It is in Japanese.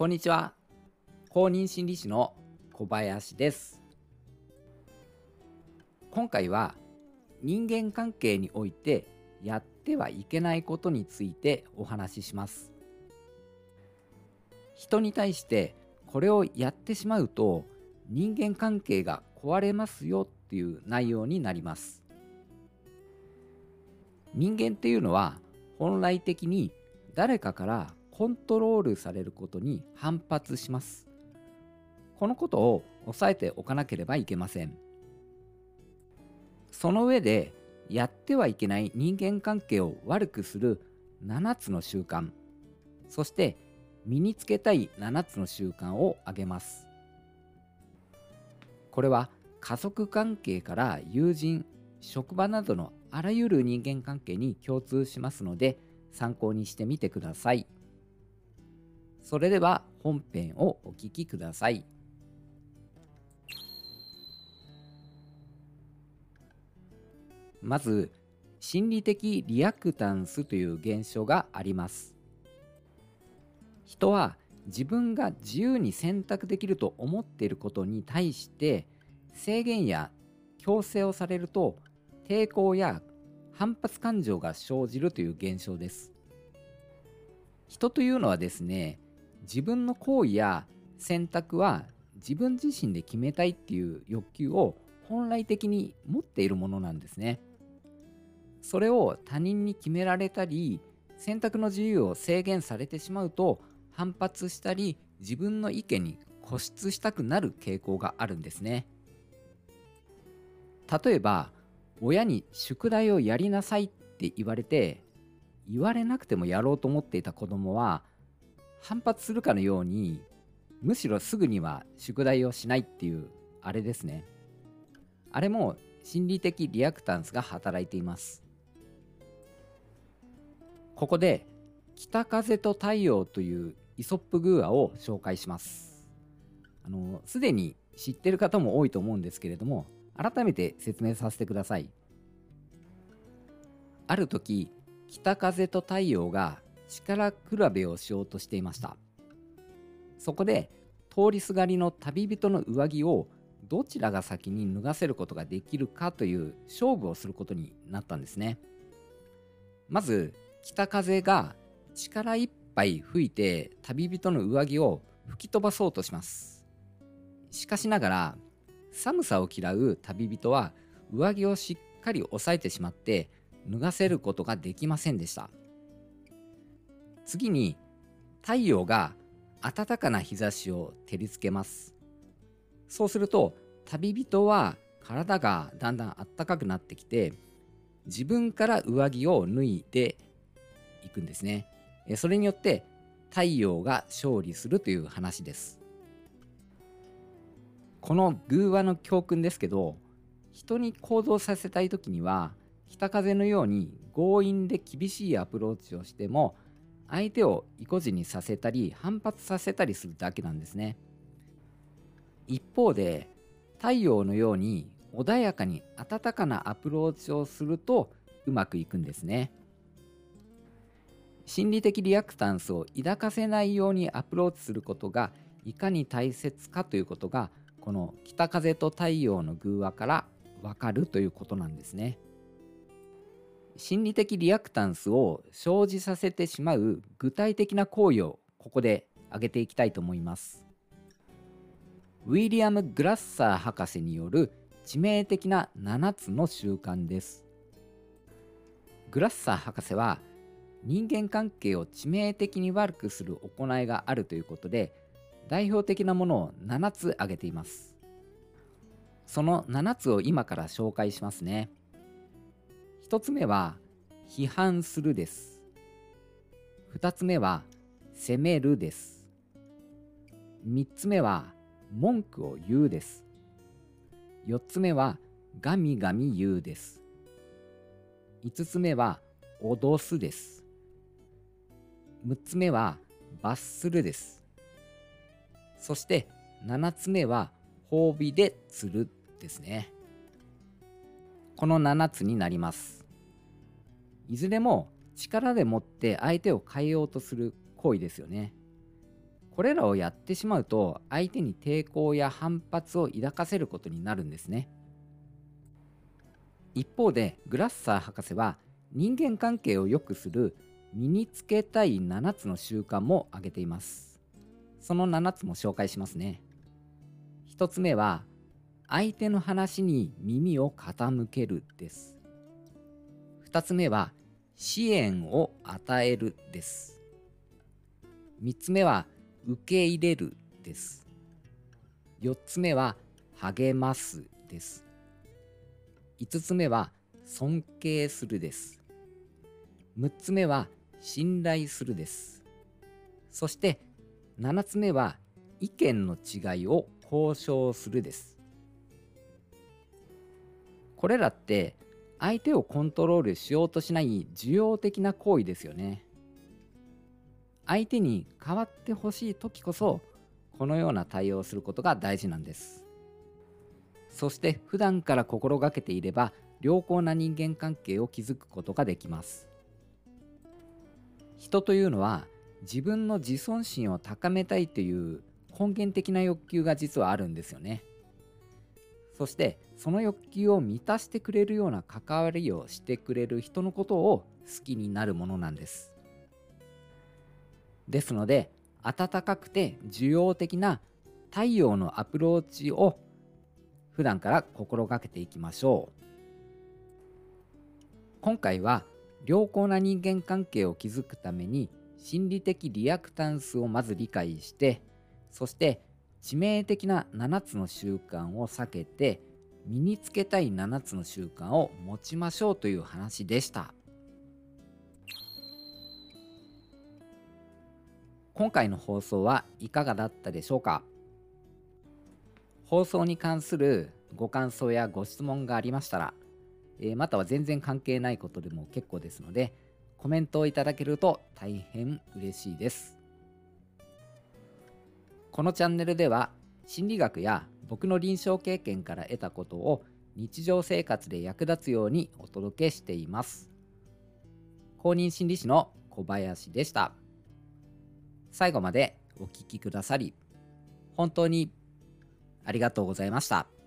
こんにちは。公認心理師の小林です。今回は人間関係においてやってはいけないことについてお話しします。人に対してこれをやってしまうと人間関係が壊れますよっていう内容になります。人間っていうのは本来的に誰かからコントロールされることに反発します。このことを押さえておかなければいけません。その上でやってはいけない人間関係を悪くする7つの習慣そして身につけたい7つの習慣を挙げます。これは家族関係から友人職場などのあらゆる人間関係に共通しますので参考にしてみてください。それでは本編をお聞きください。まず心理的リアクタンスという現象があります。人は自分が自由に選択できると思っていることに対して制限や強制をされると抵抗や反発感情が生じるという現象です。人というのはですね自分の行為や選択は自分自身で決めたいっていう欲求を本来的に持っているものなんですね。それを他人に決められたり選択の自由を制限されてしまうと反発したり自分の意見に固執したくなる傾向があるんですね。例えば親に宿題をやりなさいって言われて言われなくてもやろうと思っていた子供は反発するかのようにむしろすぐには宿題をしないっていうあれですねあれも心理的リアクタンスが働いていますここで北風と太陽というイソップ寓話を紹介します。あの、すでに知ってる方も多いと思うんですけれども、改めて説明させてください。ある時、北風と太陽が力比べをしようとしていました。そこで、通りすがりの旅人の上着をどちらが先に脱がせることができるかという勝負をすることになったんですね。まず、北風が力いっぱい吹いて旅人の上着を吹き飛ばそうとします。しかしながら寒さを嫌う旅人は上着をしっかり押さえてしまって脱がせることができませんでした。次に太陽が暖かな日差しを照りつけます。そうすると旅人は体がだんだん暖かくなってきて自分から上着を脱いでいくんですね。それによって太陽が勝利するという話ですこの偶話の教訓ですけど人に行動させたい時には北風のように強引で厳しいアプローチをしても相手を意固地にさせたり反発させたりするだけなんですね一方で太陽のように穏やかに暖かなアプローチをするとうまくいくんですね心理的リアクタンスを抱かせないようにアプローチすることがいかに大切かということがこの北風と太陽の寓話からわかるということなんですね。心理的リアクタンスを生じさせてしまう具体的な行為をここで挙げていきたいと思います。ウィリアム・グラッサー博士による致命的な7つの習慣です。グラッサー博士は人間関係を致命的に悪くする行いがあるということで代表的なものを7つ挙げていますその7つを今から紹介しますね1つ目は批判するです2つ目は責めるです3つ目は文句を言うです4つ目はガミガミ言うです5つ目は脅すです6つ目は罰するです。そして7つ目は褒美で釣るですね。この7つになります。いずれも力でもって相手を変えようとする行為ですよね。これらをやってしまうと相手に抵抗や反発を抱かせることになるんですね。一方でグラッサー博士は人間関係を良くする身につけたい7つの習慣も挙げています。その7つも紹介しますね。1つ目は相手の話に耳を傾けるです。2つ目は支援を与えるです。3つ目は受け入れるです。4つ目は励ますです。5つ目は尊敬するです。6つ目は信頼するです。そして7つ目は意見の違いを交渉するです。これらって相手をコントロールしようとしない需要的な行為ですよね。相手に変わってほしい時こそこのような対応をすることが大事なんです。そして普段から心がけていれば良好な人間関係を築くことができます。人というのは自分の自尊心を高めたいという根源的な欲求が実はあるんですよね。そしてその欲求を満たしてくれるような関わりをしてくれる人のことを好きになるものなんです。ですので温かくて需要的な太陽のアプローチを普段から心がけていきましょう。今回は良好な人間関係を築くために心理的リアクタンスをまず理解してそして致命的な7つの習慣を避けて身につけたい7つの習慣を持ちましょうという話でした。今回の放送はいかがだったでしょうか？放送に関するご感想やご質問がありましたら、えー、または全然関係ないことでも結構ですのでコメントをいただけると大変嬉しいです。このチャンネルでは心理学や僕の臨床経験から得たことを日常生活で役立つようにお届けしています公認心理師の小林でした最後までお聴きくださり本当にありがとうございました。